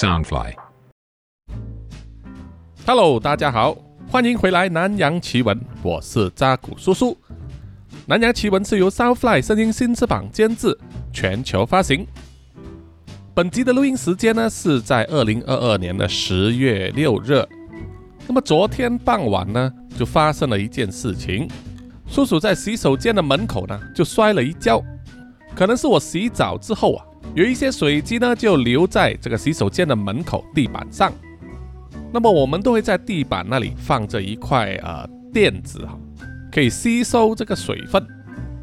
Soundfly。Hello，大家好，欢迎回来《南洋奇闻》，我是扎古叔叔。《南洋奇闻》是由 Soundfly 声音新翅膀监制，全球发行。本集的录音时间呢是在二零二二年的十月六日。那么昨天傍晚呢，就发生了一件事情，叔叔在洗手间的门口呢就摔了一跤，可能是我洗澡之后啊，有一些水迹呢就留在这个洗手间的门口地板上。那么我们都会在地板那里放着一块呃垫子哈，可以吸收这个水分。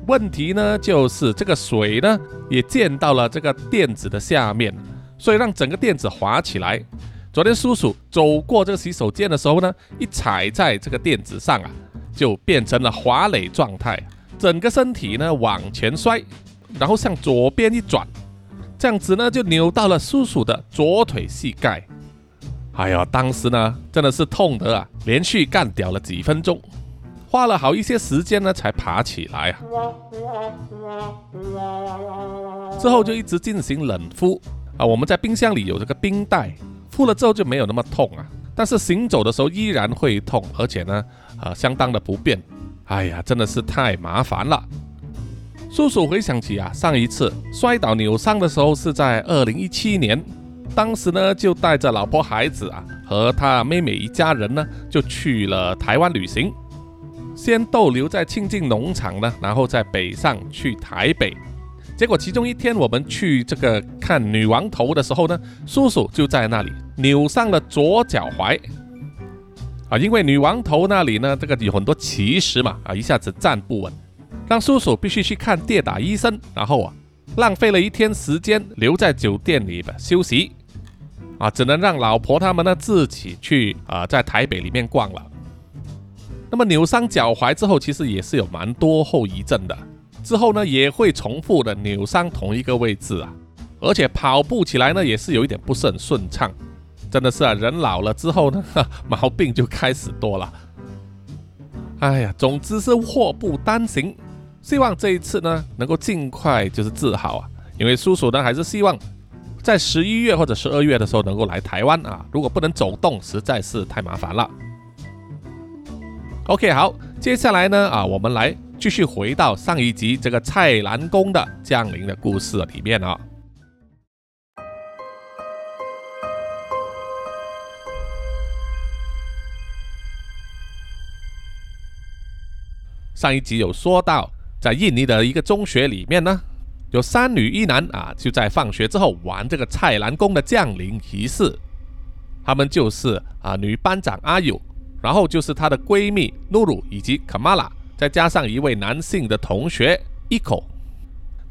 问题呢就是这个水呢也溅到了这个垫子的下面，所以让整个垫子滑起来。昨天叔叔走过这个洗手间的时候呢，一踩在这个垫子上啊，就变成了滑垒状态，整个身体呢往前摔，然后向左边一转，这样子呢就扭到了叔叔的左腿膝盖。哎呀，当时呢真的是痛得啊，连续干掉了几分钟，花了好一些时间呢才爬起来啊。之后就一直进行冷敷啊，我们在冰箱里有这个冰袋，敷了之后就没有那么痛啊，但是行走的时候依然会痛，而且呢，呃，相当的不便。哎呀，真的是太麻烦了。叔叔回想起啊，上一次摔倒扭伤的时候是在二零一七年。当时呢，就带着老婆孩子啊，和他妹妹一家人呢，就去了台湾旅行。先逗留在庆境农场呢，然后再北上去台北。结果其中一天，我们去这个看女王头的时候呢，叔叔就在那里扭伤了左脚踝。啊，因为女王头那里呢，这个有很多奇石嘛，啊，一下子站不稳，让叔叔必须去看跌打医生，然后啊，浪费了一天时间留在酒店里边休息。啊，只能让老婆他们呢自己去啊，在台北里面逛了。那么扭伤脚踝之后，其实也是有蛮多后遗症的。之后呢，也会重复的扭伤同一个位置啊，而且跑步起来呢，也是有一点不是很顺畅。真的是啊，人老了之后呢，毛病就开始多了。哎呀，总之是祸不单行。希望这一次呢，能够尽快就是治好啊，因为叔叔呢还是希望。在十一月或者十二月的时候能够来台湾啊，如果不能走动，实在是太麻烦了。OK，好，接下来呢啊，我们来继续回到上一集这个蔡澜宫的降临的故事里面啊。上一集有说到，在印尼的一个中学里面呢。有三女一男啊，就在放学之后玩这个蔡澜宫的降临仪式。他们就是啊，女班长阿友，然后就是她的闺蜜露露以及卡玛拉，再加上一位男性的同学伊口。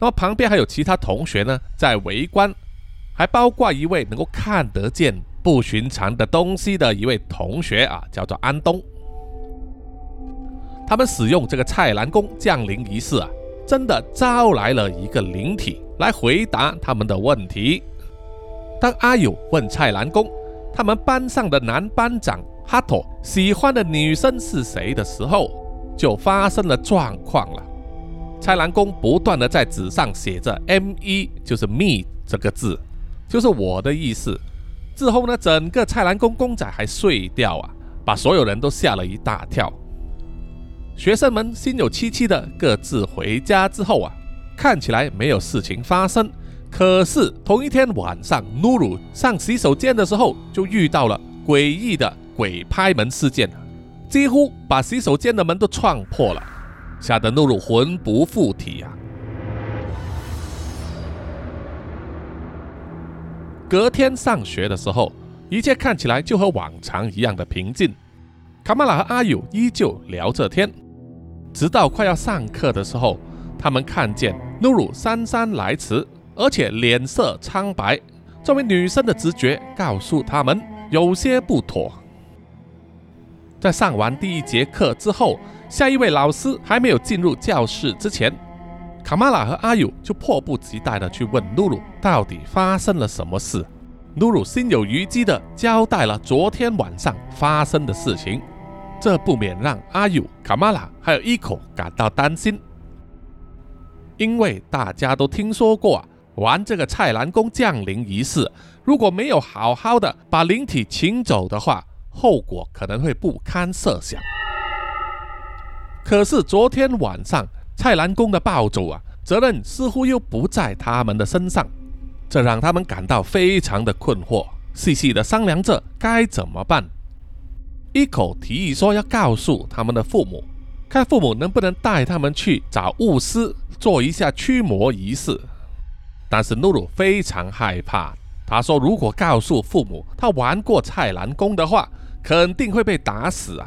那么旁边还有其他同学呢，在围观，还包括一位能够看得见不寻常的东西的一位同学啊，叫做安东。他们使用这个蔡澜宫降临仪式啊。真的招来了一个灵体来回答他们的问题。当阿友问蔡澜公他们班上的男班长哈托喜欢的女生是谁的时候，就发生了状况了。蔡澜公不断的在纸上写着 “M 一”，就是 “me” 这个字，就是我的意思。之后呢，整个蔡澜公公仔还碎掉啊，把所有人都吓了一大跳。学生们心有戚戚的各自回家之后啊，看起来没有事情发生。可是同一天晚上，努鲁上洗手间的时候，就遇到了诡异的鬼拍门事件，几乎把洗手间的门都撞破了，吓得努鲁魂不附体啊。隔天上学的时候，一切看起来就和往常一样的平静。卡玛拉和阿友依旧聊着天。直到快要上课的时候，他们看见露露姗姗来迟，而且脸色苍白。作为女生的直觉告诉他们有些不妥。在上完第一节课之后，下一位老师还没有进入教室之前，卡玛拉和阿友就迫不及待地去问露露到底发生了什么事。露露心有余悸地交代了昨天晚上发生的事情。这不免让阿友、卡玛拉还有伊口感到担心，因为大家都听说过啊，玩这个蔡澜宫降临仪式，如果没有好好的把灵体请走的话，后果可能会不堪设想。可是昨天晚上蔡澜宫的暴走啊，责任似乎又不在他们的身上，这让他们感到非常的困惑，细细的商量着该怎么办。一口提议说要告诉他们的父母，看父母能不能带他们去找巫师做一下驱魔仪式。但是露露非常害怕，他说如果告诉父母他玩过蔡澜宫的话，肯定会被打死啊。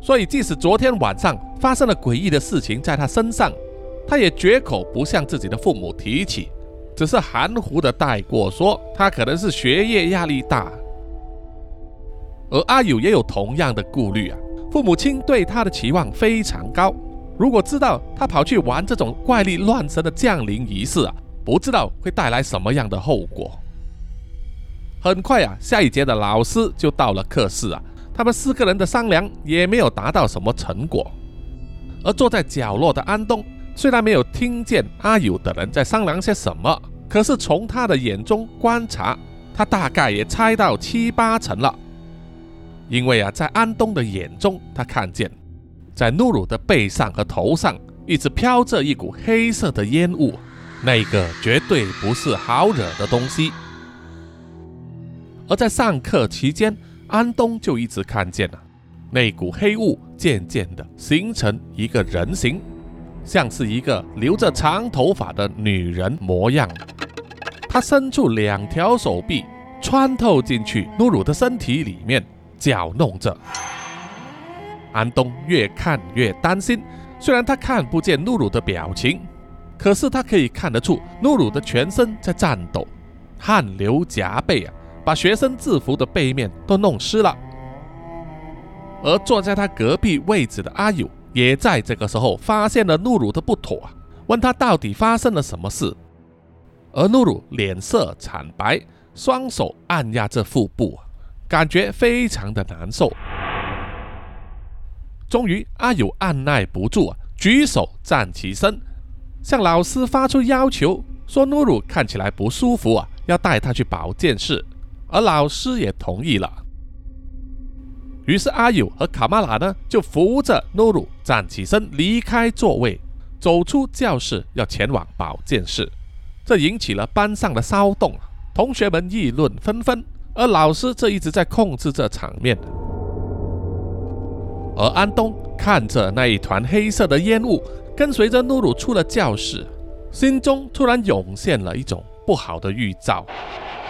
所以即使昨天晚上发生了诡异的事情在他身上，他也绝口不向自己的父母提起，只是含糊的带过说他可能是学业压力大。而阿友也有同样的顾虑啊，父母亲对他的期望非常高，如果知道他跑去玩这种怪力乱神的降临仪式啊，不知道会带来什么样的后果。很快啊，下一节的老师就到了课室啊，他们四个人的商量也没有达到什么成果。而坐在角落的安东虽然没有听见阿友的人在商量些什么，可是从他的眼中观察，他大概也猜到七八成了。因为啊，在安东的眼中，他看见在露露的背上和头上一直飘着一股黑色的烟雾，那个绝对不是好惹的东西。而在上课期间，安东就一直看见了那股黑雾渐渐的形成一个人形，像是一个留着长头发的女人模样。他伸出两条手臂，穿透进去露露的身体里面。搅弄着，安东越看越担心。虽然他看不见露露的表情，可是他可以看得出露露的全身在颤抖，汗流浃背啊，把学生制服的背面都弄湿了。而坐在他隔壁位置的阿友，也在这个时候发现了露露的不妥啊，问他到底发生了什么事。而露露脸色惨白，双手按压着腹部。感觉非常的难受。终于，阿友按耐不住啊，举手站起身，向老师发出要求，说：“努鲁看起来不舒服啊，要带他去保健室。”而老师也同意了。于是，阿友和卡玛拉呢，就扶着努鲁站起身，离开座位，走出教室，要前往保健室。这引起了班上的骚动，同学们议论纷纷。而老师这一直在控制这场面，而安东看着那一团黑色的烟雾，跟随着露露出了教室，心中突然涌现了一种不好的预兆。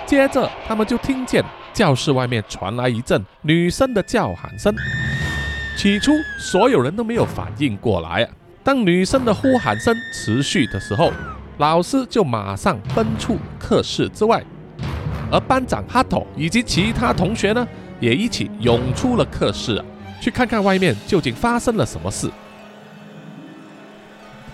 接着，他们就听见教室外面传来一阵女生的叫喊声。起初，所有人都没有反应过来。当女生的呼喊声持续的时候，老师就马上奔出课室之外。而班长哈头以及其他同学呢，也一起涌出了课室啊，去看看外面究竟发生了什么事。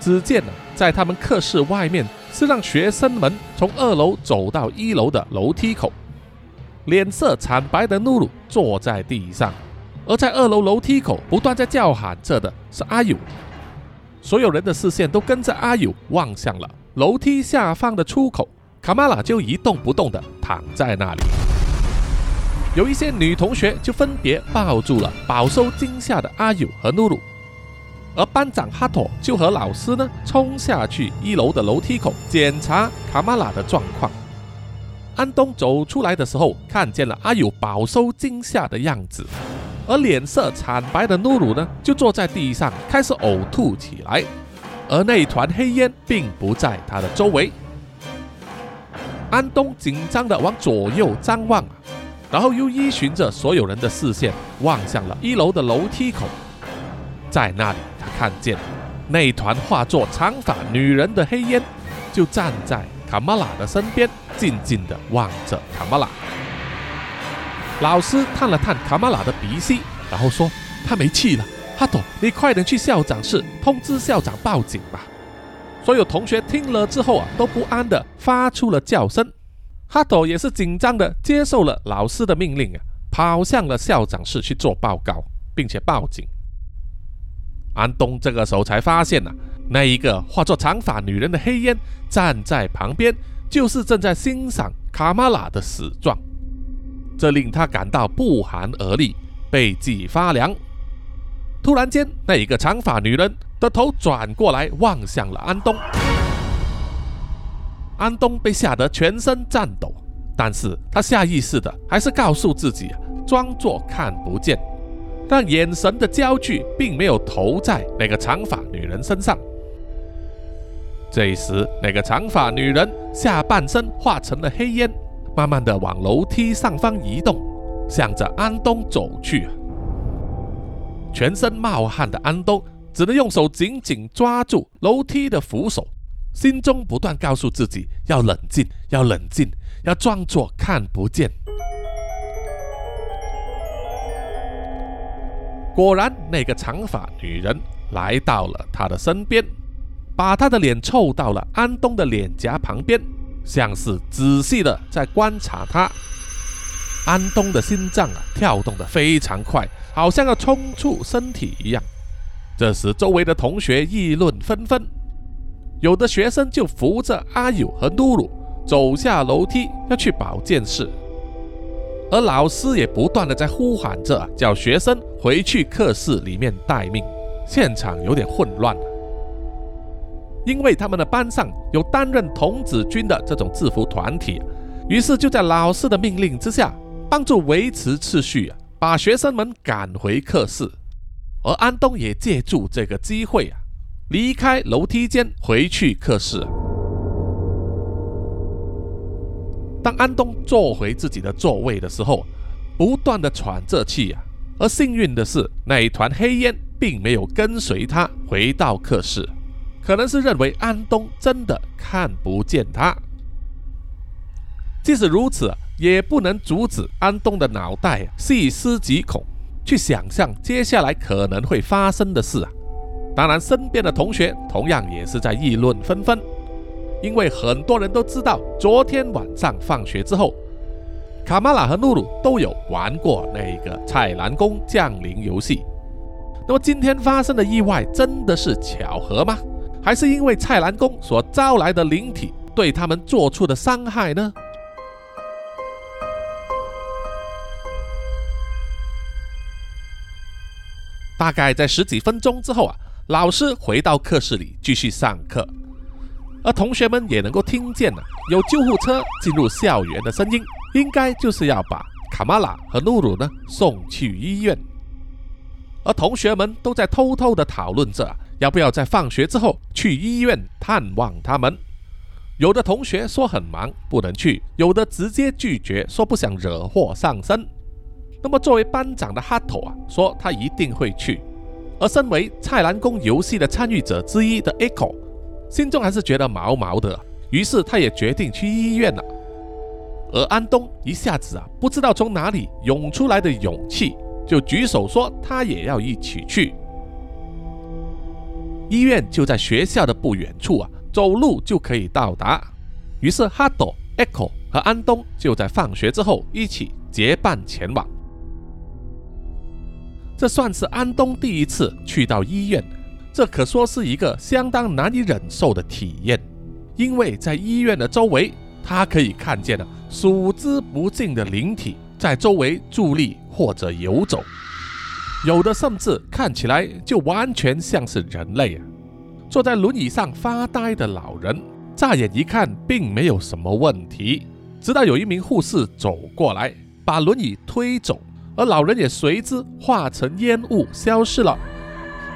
只见呢，在他们课室外面是让学生们从二楼走到一楼的楼梯口，脸色惨白的露露坐在地上，而在二楼楼梯口不断在叫喊着的是阿友，所有人的视线都跟着阿友望向了楼梯下方的出口。卡玛拉就一动不动地躺在那里，有一些女同学就分别抱住了饱受惊吓的阿友和露露，而班长哈托就和老师呢冲下去一楼的楼梯口检查卡玛拉的状况。安东走出来的时候，看见了阿友饱受惊吓的样子，而脸色惨白的露露呢就坐在地上开始呕吐起来，而那团黑烟并不在他的周围。安东紧张地往左右张望，然后又依循着所有人的视线望向了一楼的楼梯口，在那里，他看见那团化作长发女人的黑烟，就站在卡玛拉的身边，静静地望着卡玛拉。老师探了探卡玛拉的鼻息，然后说：“他没气了。”哈朵，你快点去校长室通知校长报警吧。所有同学听了之后啊，都不安的发出了叫声。哈斗也是紧张的接受了老师的命令啊，跑向了校长室去做报告，并且报警。安东这个时候才发现呐，那一个化作长发女人的黑烟站在旁边，就是正在欣赏卡玛拉的死状，这令他感到不寒而栗，背脊发凉。突然间，那一个长发女人的头转过来望向了安东，安东被吓得全身颤抖，但是他下意识的还是告诉自己，装作看不见，但眼神的焦距并没有投在那个长发女人身上。这时，那个长发女人下半身化成了黑烟，慢慢的往楼梯上方移动，向着安东走去。全身冒汗的安东只能用手紧紧抓住楼梯的扶手，心中不断告诉自己要冷静，要冷静，要装作看不见。果然，那个长发女人来到了他的身边，把他的脸凑到了安东的脸颊旁边，像是仔细的在观察他。安东的心脏啊，跳动得非常快。好像要冲出身体一样。这时，周围的同学议论纷纷，有的学生就扶着阿友和露露走下楼梯，要去保健室。而老师也不断的在呼喊着，叫学生回去课室里面待命。现场有点混乱，因为他们的班上有担任童子军的这种制服团体，于是就在老师的命令之下，帮助维持秩序啊。把学生们赶回课室，而安东也借助这个机会啊，离开楼梯间回去课室。当安东坐回自己的座位的时候，不断的喘着气啊，而幸运的是，那一团黑烟并没有跟随他回到课室，可能是认为安东真的看不见他。即使如此。也不能阻止安东的脑袋细思极恐，去想象接下来可能会发生的事啊！当然，身边的同学同样也是在议论纷纷，因为很多人都知道，昨天晚上放学之后，卡玛拉和露露都有玩过那个菜篮宫降临游戏。那么今天发生的意外真的是巧合吗？还是因为菜篮宫所招来的灵体对他们做出的伤害呢？大概在十几分钟之后啊，老师回到课室里继续上课，而同学们也能够听见了有救护车进入校园的声音，应该就是要把卡玛拉和露露呢送去医院。而同学们都在偷偷的讨论着要不要在放学之后去医院探望他们。有的同学说很忙不能去，有的直接拒绝说不想惹祸上身。那么，作为班长的哈头啊，说他一定会去。而身为蔡澜宫游戏的参与者之一的 Echo，心中还是觉得毛毛的，于是他也决定去医院了。而安东一下子啊，不知道从哪里涌出来的勇气，就举手说他也要一起去。医院就在学校的不远处啊，走路就可以到达。于是哈斗、Echo 和安东就在放学之后一起结伴前往。这算是安东第一次去到医院，这可说是一个相当难以忍受的体验，因为在医院的周围，他可以看见了数之不尽的灵体在周围伫立或者游走，有的甚至看起来就完全像是人类啊！坐在轮椅上发呆的老人，乍眼一看并没有什么问题，直到有一名护士走过来，把轮椅推走。而老人也随之化成烟雾消失了。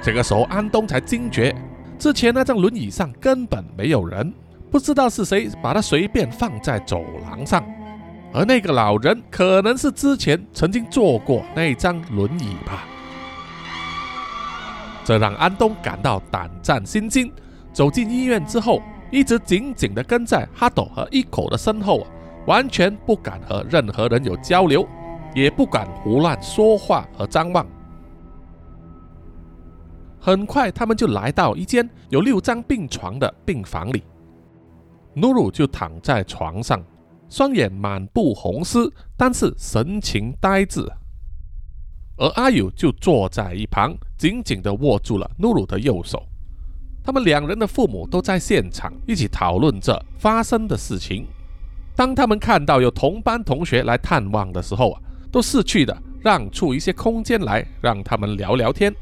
这个时候，安东才惊觉，之前那张轮椅上根本没有人，不知道是谁把它随便放在走廊上。而那个老人可能是之前曾经坐过那张轮椅吧。这让安东感到胆战心惊。走进医院之后，一直紧紧地跟在哈斗和一口的身后，完全不敢和任何人有交流。也不敢胡乱说话和张望。很快，他们就来到一间有六张病床的病房里。努鲁就躺在床上，双眼满布红丝，但是神情呆滞。而阿友就坐在一旁，紧紧地握住了努鲁的右手。他们两人的父母都在现场，一起讨论着发生的事情。当他们看到有同班同学来探望的时候啊，都识趣的让出一些空间来，让他们聊聊天。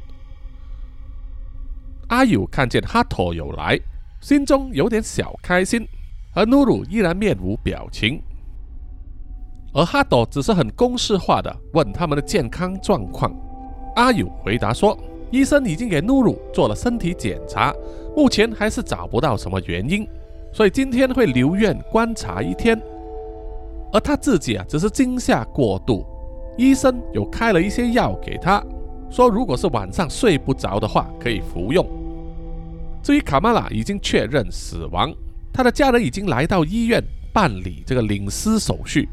阿友看见哈托有来，心中有点小开心，而努鲁依然面无表情。而哈朵只是很公式化的问他们的健康状况。阿友回答说，医生已经给努鲁做了身体检查，目前还是找不到什么原因。所以今天会留院观察一天，而他自己啊只是惊吓过度，医生有开了一些药给他，说如果是晚上睡不着的话可以服用。至于卡玛拉已经确认死亡，他的家人已经来到医院办理这个领尸手续。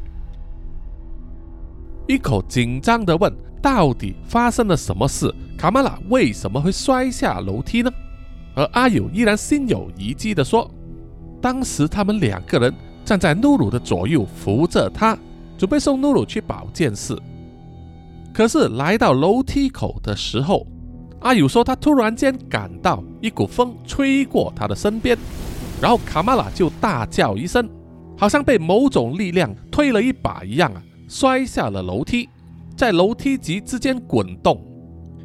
一口紧张的问：“到底发生了什么事？卡玛拉为什么会摔下楼梯呢？”而阿友依然心有余悸的说。当时他们两个人站在努鲁的左右，扶着她，准备送努鲁去保健室。可是来到楼梯口的时候，阿友说他突然间感到一股风吹过他的身边，然后卡玛拉就大叫一声，好像被某种力量推了一把一样啊，摔下了楼梯，在楼梯级之间滚动，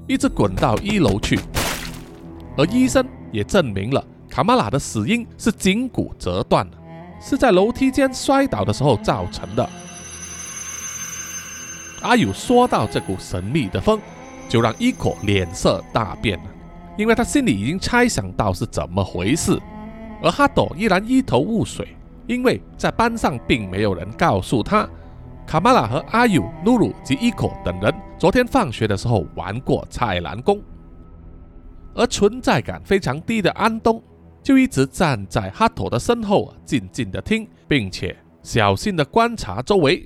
一直滚到一楼去。而医生也证明了。卡玛拉的死因是颈骨折断，是在楼梯间摔倒的时候造成的。阿友说到这股神秘的风，就让伊可脸色大变了，因为他心里已经猜想到是怎么回事。而哈朵依然一头雾水，因为在班上并没有人告诉他，卡玛拉和阿友、努鲁及伊可等人昨天放学的时候玩过菜篮宫。而存在感非常低的安东。就一直站在哈朵的身后，静静的听，并且小心的观察周围。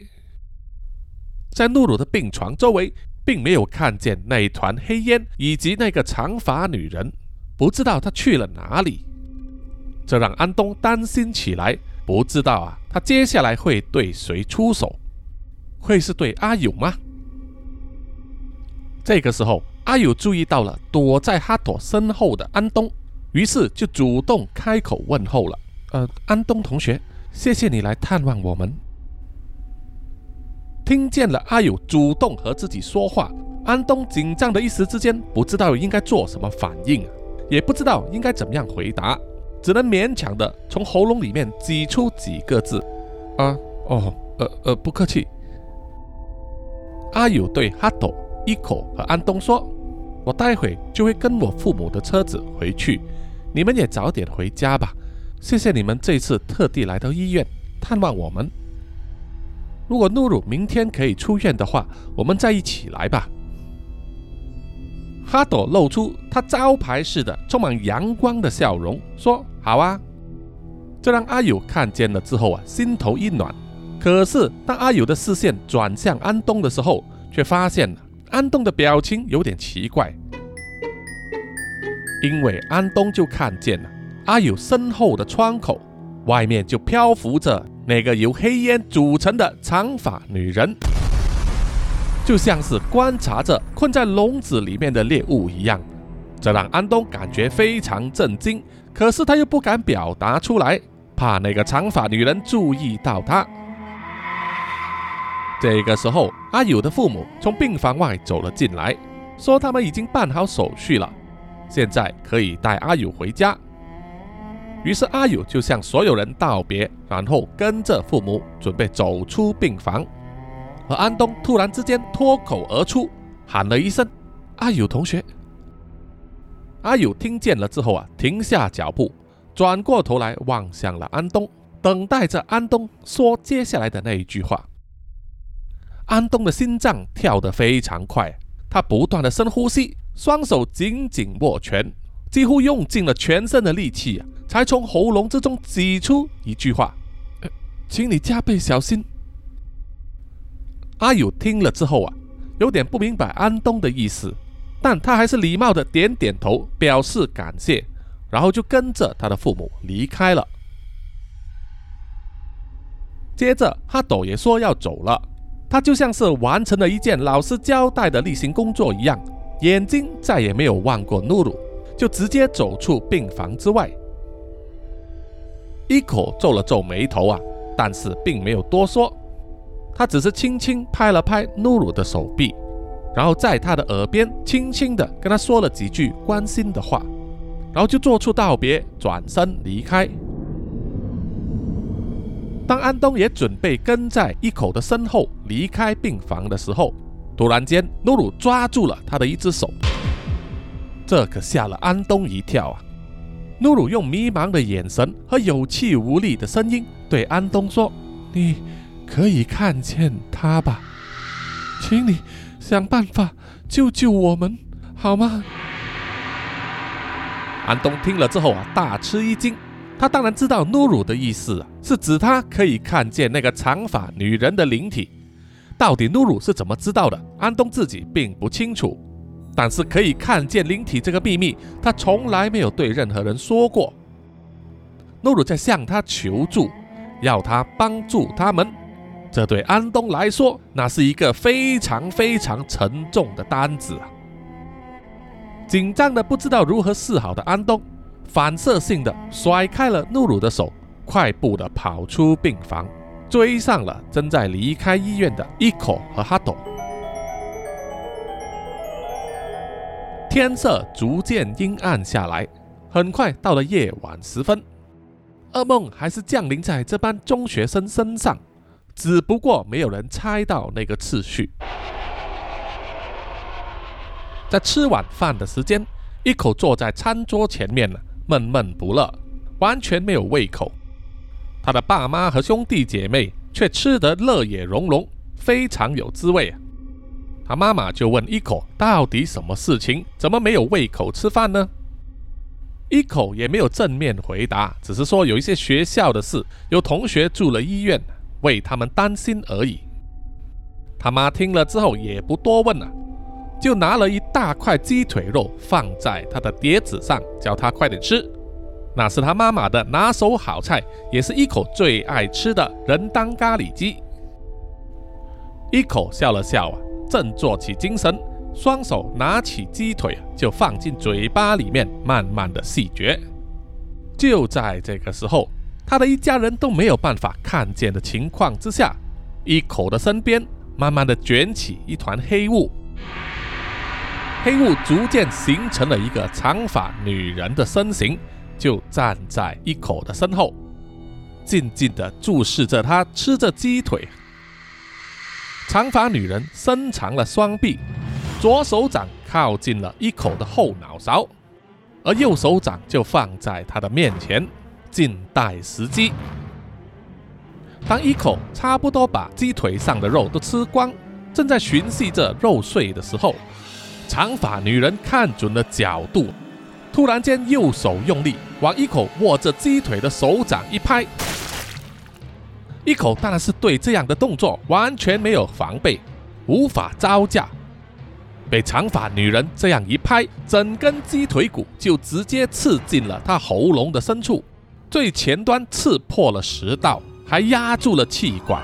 在露露的病床周围，并没有看见那一团黑烟以及那个长发女人，不知道她去了哪里。这让安东担心起来，不知道啊，他接下来会对谁出手？会是对阿友吗？这个时候，阿友注意到了躲在哈朵身后的安东。于是就主动开口问候了。呃，安东同学，谢谢你来探望我们。听见了阿友主动和自己说话，安东紧张的一时之间不知道应该做什么反应，也不知道应该怎么样回答，只能勉强的从喉咙里面挤出几个字：“啊，哦，呃呃，不客气。”阿友对哈斗、伊口和安东说：“我待会就会跟我父母的车子回去。”你们也早点回家吧，谢谢你们这次特地来到医院探望我们。如果露露明天可以出院的话，我们再一起来吧。哈朵露出他招牌式的充满阳光的笑容，说：“好啊。”这让阿友看见了之后啊，心头一暖。可是当阿友的视线转向安东的时候，却发现安东的表情有点奇怪。因为安东就看见了阿友身后的窗口，外面就漂浮着那个由黑烟组成的长发女人，就像是观察着困在笼子里面的猎物一样。这让安东感觉非常震惊，可是他又不敢表达出来，怕那个长发女人注意到他。这个时候，阿友的父母从病房外走了进来，说他们已经办好手续了。现在可以带阿友回家。于是阿友就向所有人道别，然后跟着父母准备走出病房。而安东突然之间脱口而出，喊了一声：“阿友同学！”阿友听见了之后啊，停下脚步，转过头来望向了安东，等待着安东说接下来的那一句话。安东的心脏跳得非常快，他不断的深呼吸。双手紧紧握拳，几乎用尽了全身的力气啊，才从喉咙之中挤出一句话：“请你加倍小心。”阿友听了之后啊，有点不明白安东的意思，但他还是礼貌的点点头，表示感谢，然后就跟着他的父母离开了。接着，哈斗也说要走了，他就像是完成了一件老师交代的例行工作一样。眼睛再也没有望过露露，就直接走出病房之外。伊口皱了皱眉头啊，但是并没有多说，他只是轻轻拍了拍努鲁的手臂，然后在他的耳边轻轻的跟他说了几句关心的话，然后就做出道别，转身离开。当安东也准备跟在一口的身后离开病房的时候，突然间，努鲁抓住了他的一只手，这可吓了安东一跳啊！努鲁用迷茫的眼神和有气无力的声音对安东说：“你可以看见他吧，请你想办法救救我们，好吗？”安东听了之后啊，大吃一惊。他当然知道努鲁的意思啊，是指他可以看见那个长发女人的灵体。到底努鲁是怎么知道的？安东自己并不清楚。但是可以看见灵体这个秘密，他从来没有对任何人说过。诺鲁在向他求助，要他帮助他们。这对安东来说，那是一个非常非常沉重的单子啊！紧张的不知道如何是好的安东，反射性的甩开了诺鲁的手，快步的跑出病房，追上了正在离开医院的伊口和哈斗。天色逐渐阴暗下来，很快到了夜晚时分，噩梦还是降临在这班中学生身上，只不过没有人猜到那个次序。在吃晚饭的时间，一口坐在餐桌前面呢，闷闷不乐，完全没有胃口。他的爸妈和兄弟姐妹却吃得乐也融融，非常有滋味。他妈妈就问伊口：“到底什么事情？怎么没有胃口吃饭呢？”伊口也没有正面回答，只是说有一些学校的事，有同学住了医院，为他们担心而已。他妈听了之后也不多问了，就拿了一大块鸡腿肉放在他的碟子上，叫他快点吃。那是他妈妈的拿手好菜，也是一口最爱吃的人当咖喱鸡。一口笑了笑啊。振作起精神，双手拿起鸡腿就放进嘴巴里面，慢慢的细嚼。就在这个时候，他的一家人都没有办法看见的情况之下，一口的身边慢慢的卷起一团黑雾，黑雾逐渐形成了一个长发女人的身形，就站在一口的身后，静静的注视着他吃着鸡腿。长发女人伸长了双臂，左手掌靠近了一口的后脑勺，而右手掌就放在他的面前，静待时机。当一口差不多把鸡腿上的肉都吃光，正在寻觅着肉碎的时候，长发女人看准了角度，突然间右手用力往一口握着鸡腿的手掌一拍。一口当然是对这样的动作完全没有防备，无法招架。被长发女人这样一拍，整根鸡腿骨就直接刺进了他喉咙的深处，最前端刺破了食道，还压住了气管。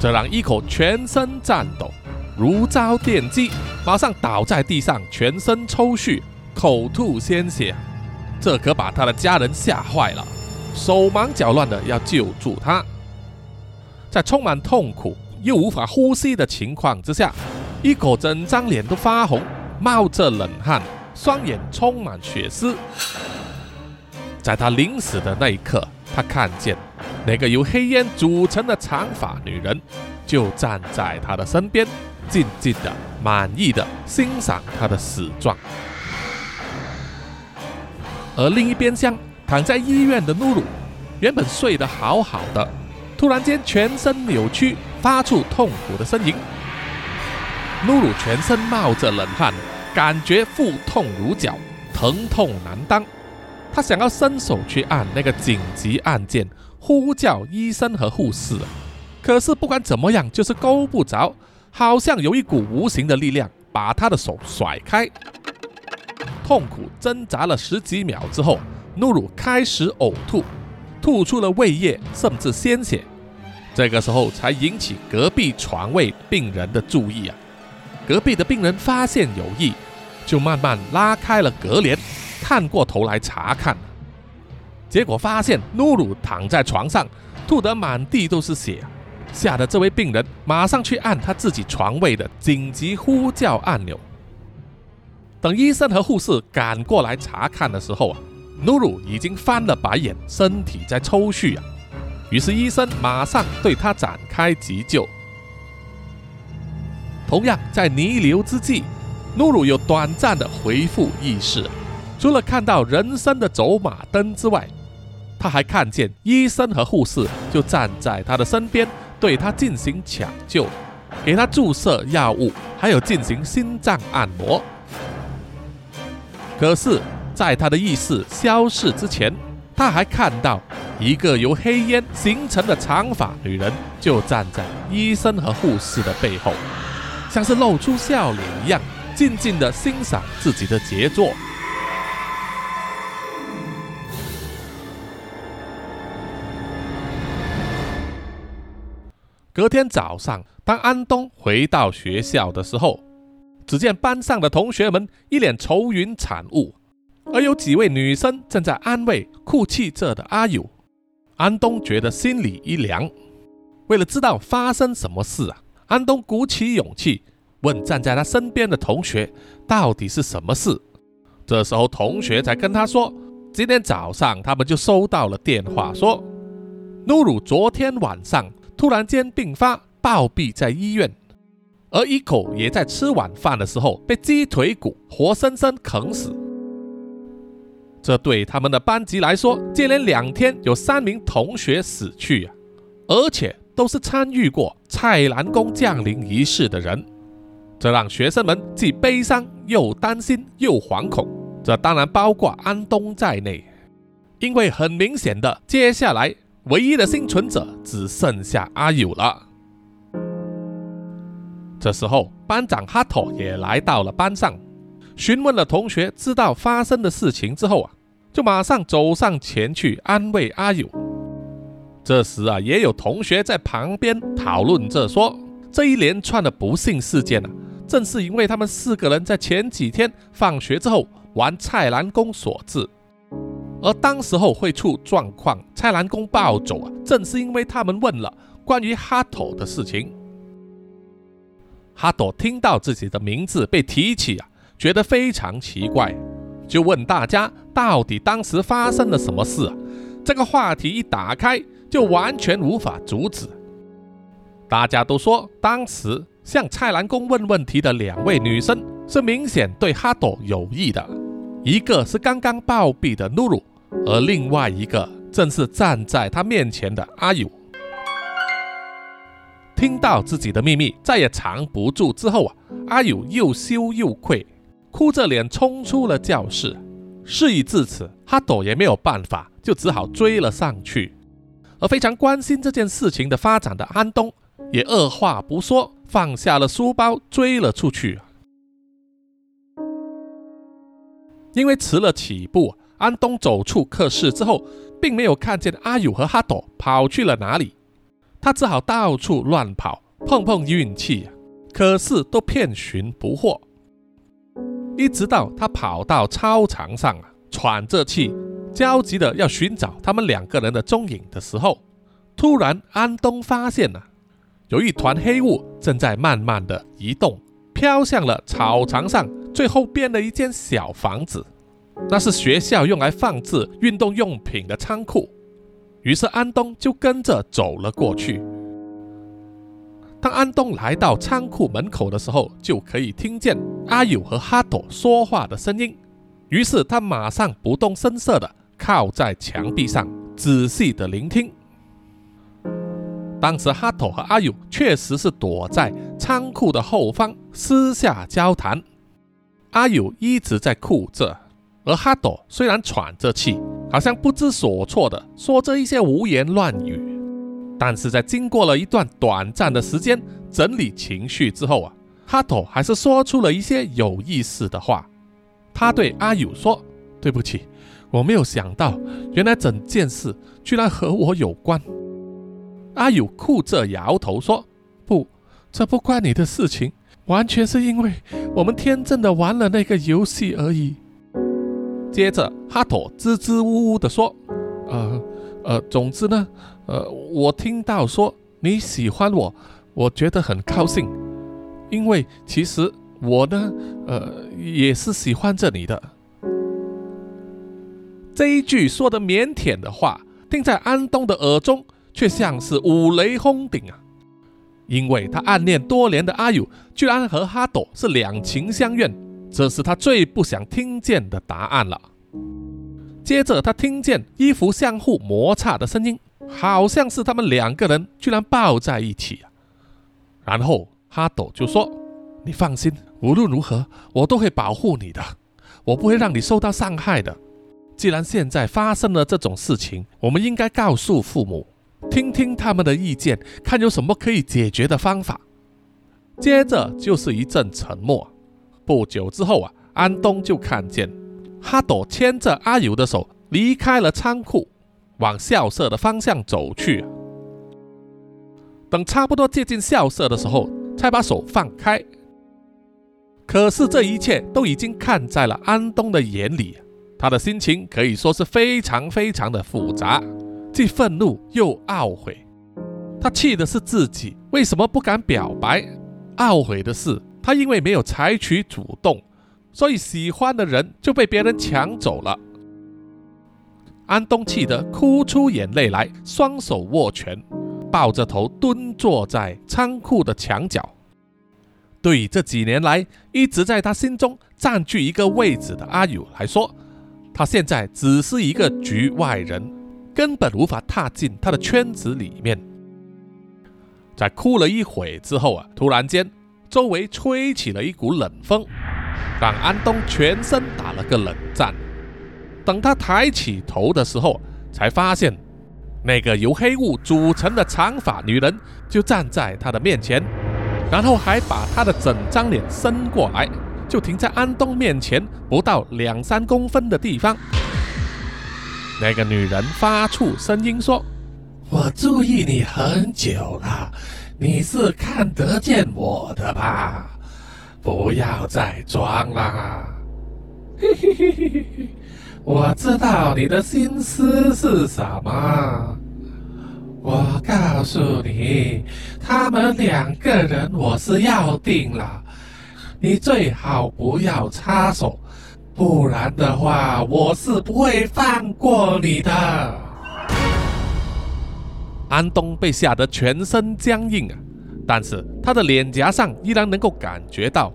这让一口全身颤抖，如遭电击，马上倒在地上，全身抽搐，口吐鲜血。这可把他的家人吓坏了，手忙脚乱的要救助他。在充满痛苦又无法呼吸的情况之下，一口整张脸都发红，冒着冷汗，双眼充满血丝。在他临死的那一刻，他看见那个由黑烟组成的长发女人就站在他的身边，静静的、满意的欣赏他的死状。而另一边厢躺在医院的露露，原本睡得好好的。突然间，全身扭曲，发出痛苦的呻吟。努鲁全身冒着冷汗，感觉腹痛如绞，疼痛难当。他想要伸手去按那个紧急按键，呼叫医生和护士，可是不管怎么样，就是勾不着，好像有一股无形的力量把他的手甩开。痛苦挣扎了十几秒之后，努鲁开始呕吐。吐出了胃液，甚至鲜血。这个时候才引起隔壁床位病人的注意啊！隔壁的病人发现有异，就慢慢拉开了隔帘，探过头来查看，结果发现努鲁躺在床上，吐得满地都是血，吓得这位病人马上去按他自己床位的紧急呼叫按钮。等医生和护士赶过来查看的时候啊，努鲁已经翻了白眼，身体在抽搐啊。于是医生马上对他展开急救。同样在弥留之际，努鲁有短暂的恢复意识。除了看到人生的走马灯之外，他还看见医生和护士就站在他的身边，对他进行抢救，给他注射药物，还有进行心脏按摩。可是，在他的意识消逝之前，他还看到一个由黑烟形成的长发女人，就站在医生和护士的背后，像是露出笑脸一样，静静的欣赏自己的杰作。隔天早上，当安东回到学校的时候，只见班上的同学们一脸愁云惨雾，而有几位女生正在安慰哭泣着的阿友。安东觉得心里一凉。为了知道发生什么事啊，安东鼓起勇气问站在他身边的同学：“到底是什么事？”这时候，同学才跟他说：“今天早上他们就收到了电话，说努鲁昨天晚上突然间病发，暴毙在医院。”而一口也在吃晚饭的时候被鸡腿骨活生生啃死。这对他们的班级来说，接连两天有三名同学死去啊，而且都是参与过蔡澜宫降临仪式的人，这让学生们既悲伤又担心又惶恐。这当然包括安东在内，因为很明显的，接下来唯一的幸存者只剩下阿友了。这时候，班长哈托也来到了班上，询问了同学知道发生的事情之后啊，就马上走上前去安慰阿友。这时啊，也有同学在旁边讨论着说，这一连串的不幸事件啊，正是因为他们四个人在前几天放学之后玩菜篮宫所致，而当时候会出状况，菜篮宫暴走啊，正是因为他们问了关于哈托的事情。哈朵听到自己的名字被提起啊，觉得非常奇怪，就问大家到底当时发生了什么事啊？这个话题一打开，就完全无法阻止。大家都说，当时向蔡澜公问问题的两位女生是明显对哈朵有意的，一个是刚刚暴毙的露露，而另外一个正是站在他面前的阿友。听到自己的秘密再也藏不住之后啊，阿友又羞又愧，哭着脸冲出了教室。事已至此，哈朵也没有办法，就只好追了上去。而非常关心这件事情的发展的安东，也二话不说，放下了书包追了出去。因为迟了起步，安东走出课室之后，并没有看见阿友和哈朵跑去了哪里。他只好到处乱跑，碰碰运气，可是都遍寻不获。一直到他跑到操场上啊，喘着气，焦急的要寻找他们两个人的踪影的时候，突然安东发现了，有一团黑雾正在慢慢的移动，飘向了草场上最后边的一间小房子，那是学校用来放置运动用品的仓库。于是安东就跟着走了过去。当安东来到仓库门口的时候，就可以听见阿友和哈朵说话的声音。于是他马上不动声色地靠在墙壁上，仔细地聆听。当时哈朵和阿友确实是躲在仓库的后方私下交谈。阿友一直在哭着，而哈朵虽然喘着气。好像不知所措的说着一些胡言乱语，但是在经过了一段短暂的时间整理情绪之后啊，哈托还是说出了一些有意思的话。他对阿友说：“对不起，我没有想到，原来整件事居然和我有关。”阿友哭着摇头说：“不，这不关你的事情，完全是因为我们天真的玩了那个游戏而已。”接着哈托支支吾吾地说：“呃呃，总之呢，呃，我听到说你喜欢我，我觉得很高兴，因为其实我呢，呃，也是喜欢着你的。”这一句说的腼腆的话，听在安东的耳中，却像是五雷轰顶啊！因为他暗恋多年的阿友，居然和哈朵是两情相悦，这是他最不想听见的答案了。接着，他听见衣服相互摩擦的声音，好像是他们两个人居然抱在一起啊！然后哈斗就说：“你放心，无论如何，我都会保护你的，我不会让你受到伤害的。既然现在发生了这种事情，我们应该告诉父母。”听听他们的意见，看有什么可以解决的方法。接着就是一阵沉默。不久之后啊，安东就看见哈斗牵着阿尤的手离开了仓库，往校舍的方向走去。等差不多接近校舍的时候，才把手放开。可是这一切都已经看在了安东的眼里，他的心情可以说是非常非常的复杂。既愤怒又懊悔，他气的是自己为什么不敢表白，懊悔的是他因为没有采取主动，所以喜欢的人就被别人抢走了。安东气得哭出眼泪来，双手握拳，抱着头蹲坐在仓库的墙角。对于这几年来一直在他心中占据一个位置的阿友来说，他现在只是一个局外人。根本无法踏进他的圈子里面。在哭了一会之后啊，突然间，周围吹起了一股冷风，让安东全身打了个冷战。等他抬起头的时候，才发现那个由黑雾组成的长发女人就站在他的面前，然后还把他的整张脸伸过来，就停在安东面前不到两三公分的地方。那个女人发出声音说：“我注意你很久了，你是看得见我的吧？不要再装了。嘿嘿嘿嘿嘿，我知道你的心思是什么。我告诉你，他们两个人我是要定了，你最好不要插手。”不然的话，我是不会放过你的。安东被吓得全身僵硬啊，但是他的脸颊上依然能够感觉到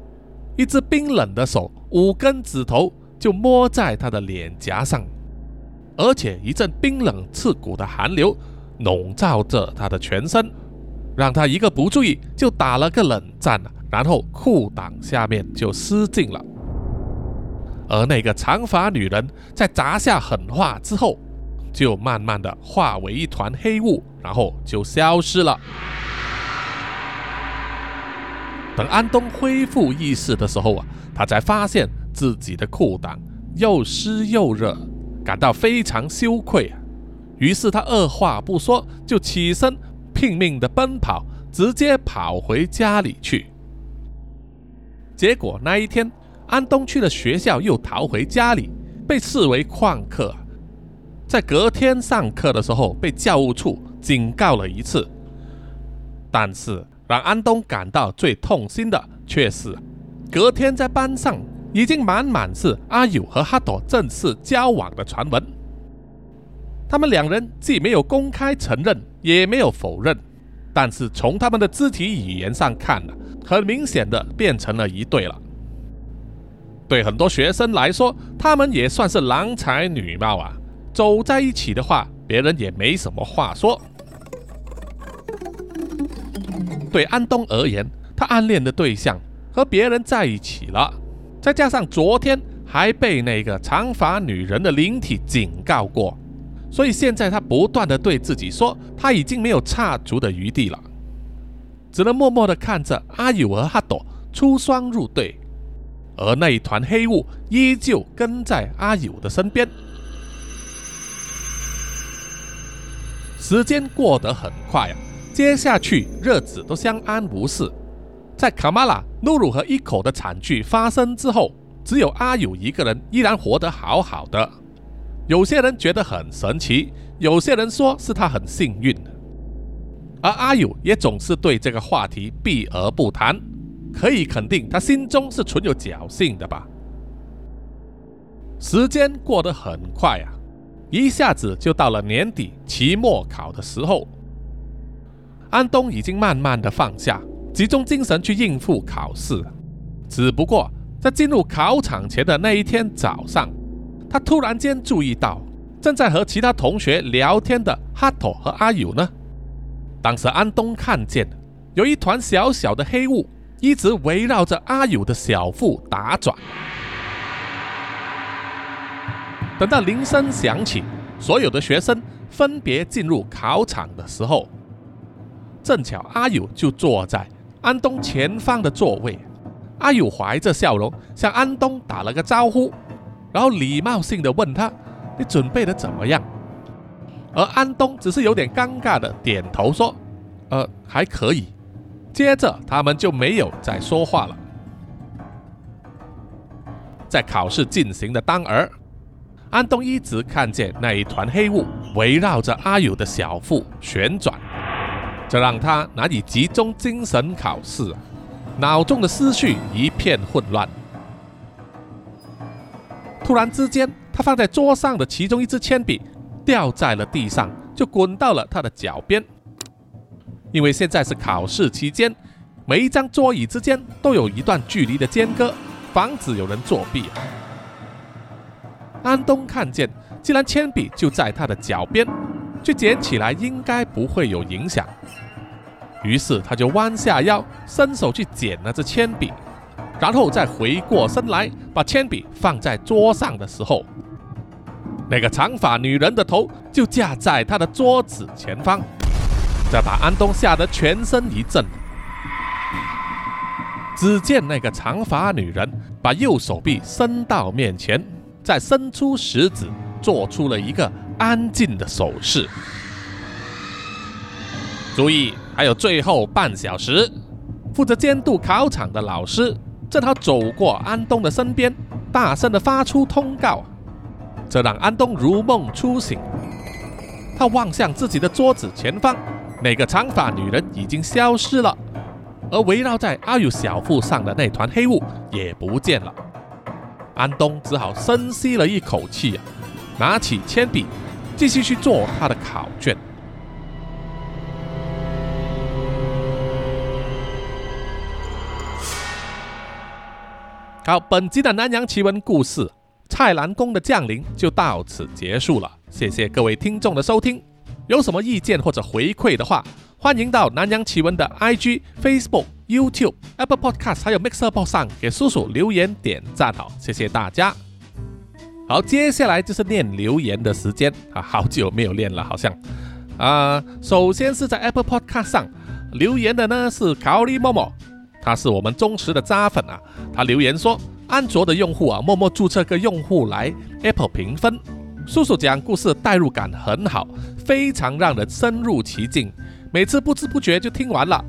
一只冰冷的手，五根指头就摸在他的脸颊上，而且一阵冰冷刺骨的寒流笼罩着他的全身，让他一个不注意就打了个冷战然后裤裆下面就失禁了。而那个长发女人在砸下狠话之后，就慢慢的化为一团黑雾，然后就消失了。等安东恢复意识的时候啊，他才发现自己的裤裆又湿又热，感到非常羞愧。于是他二话不说就起身，拼命的奔跑，直接跑回家里去。结果那一天。安东去了学校，又逃回家里，被视为旷课。在隔天上课的时候，被教务处警告了一次。但是让安东感到最痛心的，却是隔天在班上已经满满是阿友和哈朵正式交往的传闻。他们两人既没有公开承认，也没有否认，但是从他们的肢体语言上看呢，很明显的变成了一对了。对很多学生来说，他们也算是郎才女貌啊，走在一起的话，别人也没什么话说。对安东而言，他暗恋的对象和别人在一起了，再加上昨天还被那个长发女人的灵体警告过，所以现在他不断的对自己说，他已经没有插足的余地了，只能默默的看着阿友和哈朵出双入对。而那一团黑雾依旧跟在阿友的身边。时间过得很快啊，接下去日子都相安无事。在卡马拉、努鲁和一口的惨剧发生之后，只有阿友一个人依然活得好好的。有些人觉得很神奇，有些人说是他很幸运。而阿友也总是对这个话题避而不谈，可以肯定他心中是存有侥幸的吧。时间过得很快啊，一下子就到了年底期末考的时候。安东已经慢慢的放下，集中精神去应付考试。只不过在进入考场前的那一天早上，他突然间注意到，正在和其他同学聊天的哈托和阿友呢。当时安东看见有一团小小的黑雾一直围绕着阿友的小腹打转。等到铃声响起，所有的学生分别进入考场的时候。正巧阿友就坐在安东前方的座位，阿友怀着笑容向安东打了个招呼，然后礼貌性的问他：“你准备的怎么样？”而安东只是有点尴尬的点头说：“呃，还可以。”接着他们就没有再说话了。在考试进行的当儿，安东一直看见那一团黑雾围绕着阿友的小腹旋转。这让他难以集中精神考试，脑中的思绪一片混乱。突然之间，他放在桌上的其中一支铅笔掉在了地上，就滚到了他的脚边。因为现在是考试期间，每一张桌椅之间都有一段距离的间隔，防止有人作弊。安东看见，既然铅笔就在他的脚边。去捡起来应该不会有影响，于是他就弯下腰，伸手去捡那支铅笔，然后再回过身来把铅笔放在桌上的时候，那个长发女人的头就架在他的桌子前方，这把安东吓得全身一震。只见那个长发女人把右手臂伸到面前，再伸出食指，做出了一个。安静的手势。注意，还有最后半小时，负责监督考场的老师正好走过安东的身边，大声的发出通告，这让安东如梦初醒。他望向自己的桌子前方，那个长发女人已经消失了，而围绕在阿友小腹上的那团黑雾也不见了。安东只好深吸了一口气，拿起铅笔。继续去做他的考卷。好，本集的南洋奇闻故事《蔡澜公的降临》就到此结束了。谢谢各位听众的收听。有什么意见或者回馈的话，欢迎到南洋奇闻的 IG、Facebook、YouTube、Apple Podcast 还有 Mixer 上给叔叔留言点赞哦。谢谢大家。好，接下来就是念留言的时间啊，好久没有念了，好像啊。首先是在 Apple Podcast 上留言的呢是考利默默，他是我们忠实的渣粉啊。他留言说，安卓的用户啊，默默注册个用户来 Apple 评分。叔叔讲故事代入感很好，非常让人深入其境，每次不知不觉就听完了。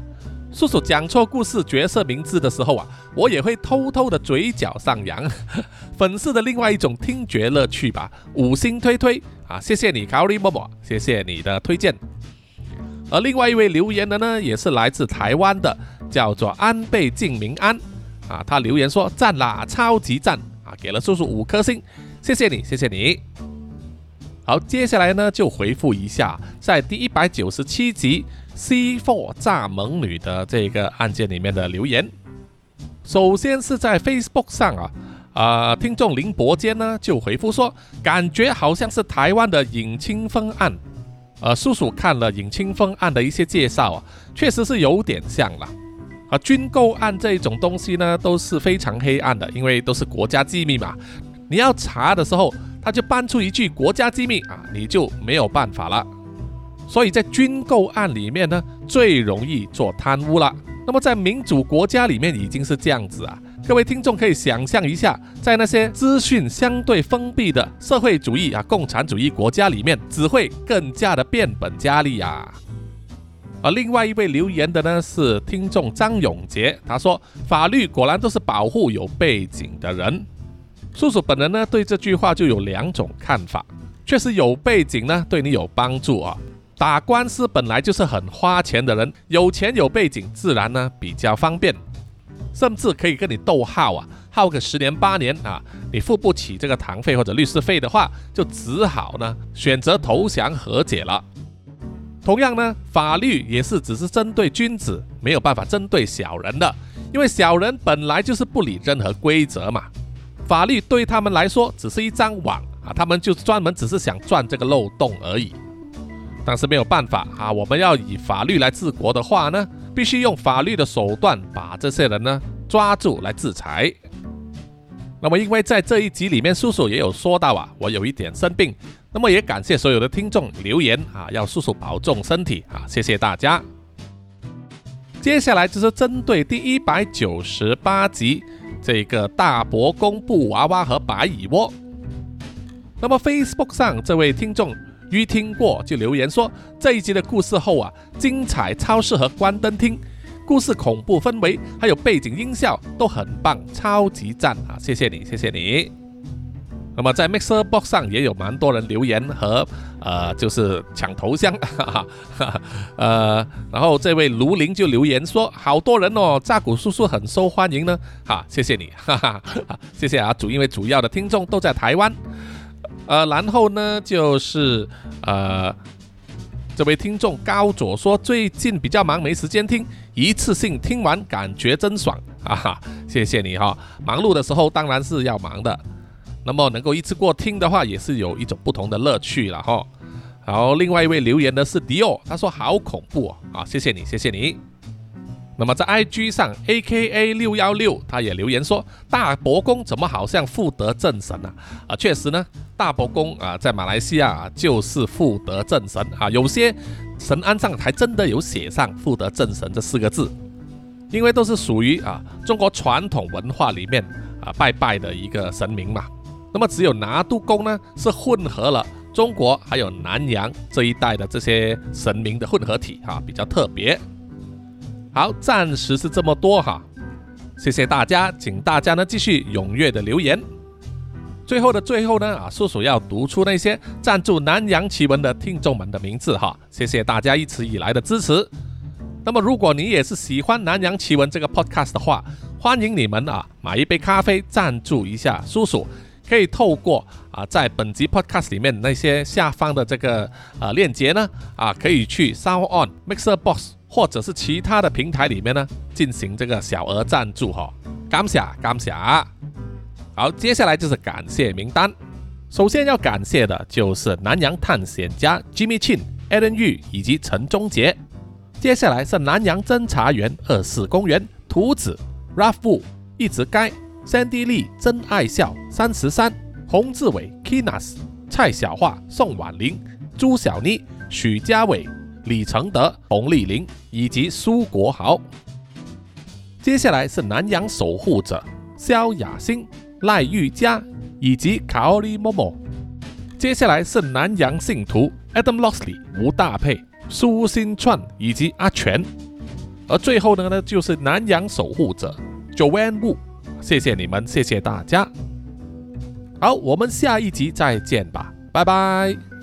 叔叔讲错故事角色名字的时候啊，我也会偷偷的嘴角上扬，粉丝的另外一种听觉乐趣吧。五星推推啊，谢谢你，卡里默默，谢谢你的推荐。而另外一位留言的呢，也是来自台湾的，叫做安倍晋明安。啊，他留言说赞啦，超级赞。啊，给了叔叔五颗星，谢谢你，谢谢你。好，接下来呢就回复一下，在第一百九十七集。C Four 炸萌女的这个案件里面的留言，首先是在 Facebook 上啊，啊，听众林伯坚呢就回复说，感觉好像是台湾的尹清风案，呃，叔叔看了尹清风案的一些介绍啊，确实是有点像了，啊，军购案这种东西呢都是非常黑暗的，因为都是国家机密嘛，你要查的时候，他就搬出一句国家机密啊，你就没有办法了。所以在军购案里面呢，最容易做贪污了。那么在民主国家里面已经是这样子啊，各位听众可以想象一下，在那些资讯相对封闭的社会主义啊、共产主义国家里面，只会更加的变本加厉啊。而另外一位留言的呢是听众张永杰，他说：“法律果然都是保护有背景的人。”叔叔本人呢对这句话就有两种看法。确实有背景呢对你有帮助啊。打官司本来就是很花钱的人，有钱有背景，自然呢比较方便，甚至可以跟你逗号啊，耗个十年八年啊。你付不起这个堂费或者律师费的话，就只好呢选择投降和解了。同样呢，法律也是只是针对君子，没有办法针对小人的，因为小人本来就是不理任何规则嘛。法律对他们来说只是一张网啊，他们就专门只是想钻这个漏洞而已。但是没有办法啊！我们要以法律来治国的话呢，必须用法律的手段把这些人呢抓住来制裁。那么，因为在这一集里面，叔叔也有说到啊，我有一点生病。那么也感谢所有的听众留言啊，要叔叔保重身体啊，谢谢大家。接下来就是针对第一百九十八集这个大伯公布娃娃和白蚁窝。那么 Facebook 上这位听众。于听过就留言说这一集的故事后啊，精彩超适合关灯听，故事恐怖氛围还有背景音效都很棒，超级赞啊！谢谢你，谢谢你。那么在 Mixer Box 上也有蛮多人留言和呃，就是抢头像，哈哈，呃，然后这位卢林就留言说，好多人哦，扎古叔叔很受欢迎呢，哈，谢谢你，哈哈，谢谢啊，主因为主要的听众都在台湾。呃，然后呢，就是呃，这位听众高左说，最近比较忙，没时间听，一次性听完，感觉真爽啊！哈，谢谢你哈，忙碌的时候当然是要忙的，那么能够一次过听的话，也是有一种不同的乐趣了哈。然后另外一位留言的是迪奥，他说好恐怖啊，谢谢你，谢谢你。那么在 IG 上，A K A 六幺六，他也留言说：“大伯公怎么好像富德正神啊？”啊，确实呢，大伯公啊，在马来西亚就是富德正神啊。有些神案上还真的有写上“富德正神”这四个字，因为都是属于啊中国传统文化里面啊拜拜的一个神明嘛。那么只有拿督公呢，是混合了中国还有南洋这一带的这些神明的混合体啊，比较特别。好，暂时是这么多哈，谢谢大家，请大家呢继续踊跃的留言。最后的最后呢，啊，叔叔要读出那些赞助南洋奇闻的听众们的名字哈，谢谢大家一直以来的支持。那么，如果你也是喜欢南洋奇闻这个 podcast 的话，欢迎你们啊买一杯咖啡赞助一下叔叔，可以透过啊在本集 podcast 里面那些下方的这个呃链接呢，啊可以去 Sound On Mixer Box。或者是其他的平台里面呢，进行这个小额赞助哈，感谢感谢。好，接下来就是感谢名单。首先要感谢的就是南洋探险家 Jimmy Chin、Alan Yu 以及陈忠杰。接下来是南洋侦查员二四公园图子 Raffu、一直该 Sandy Lee、真爱笑三十三、洪志伟 Kinas、蔡小桦、宋婉玲、朱小妮、许家伟。李承德、洪丽玲以及苏国豪。接下来是南洋守护者萧雅欣、赖玉佳以及卡奥利莫莫。接下来是南洋信徒 Adam Lossley、吴大佩、苏新串以及阿全。而最后呢呢就是南洋守护者 Joanne Wu。谢谢你们，谢谢大家。好，我们下一集再见吧，拜拜。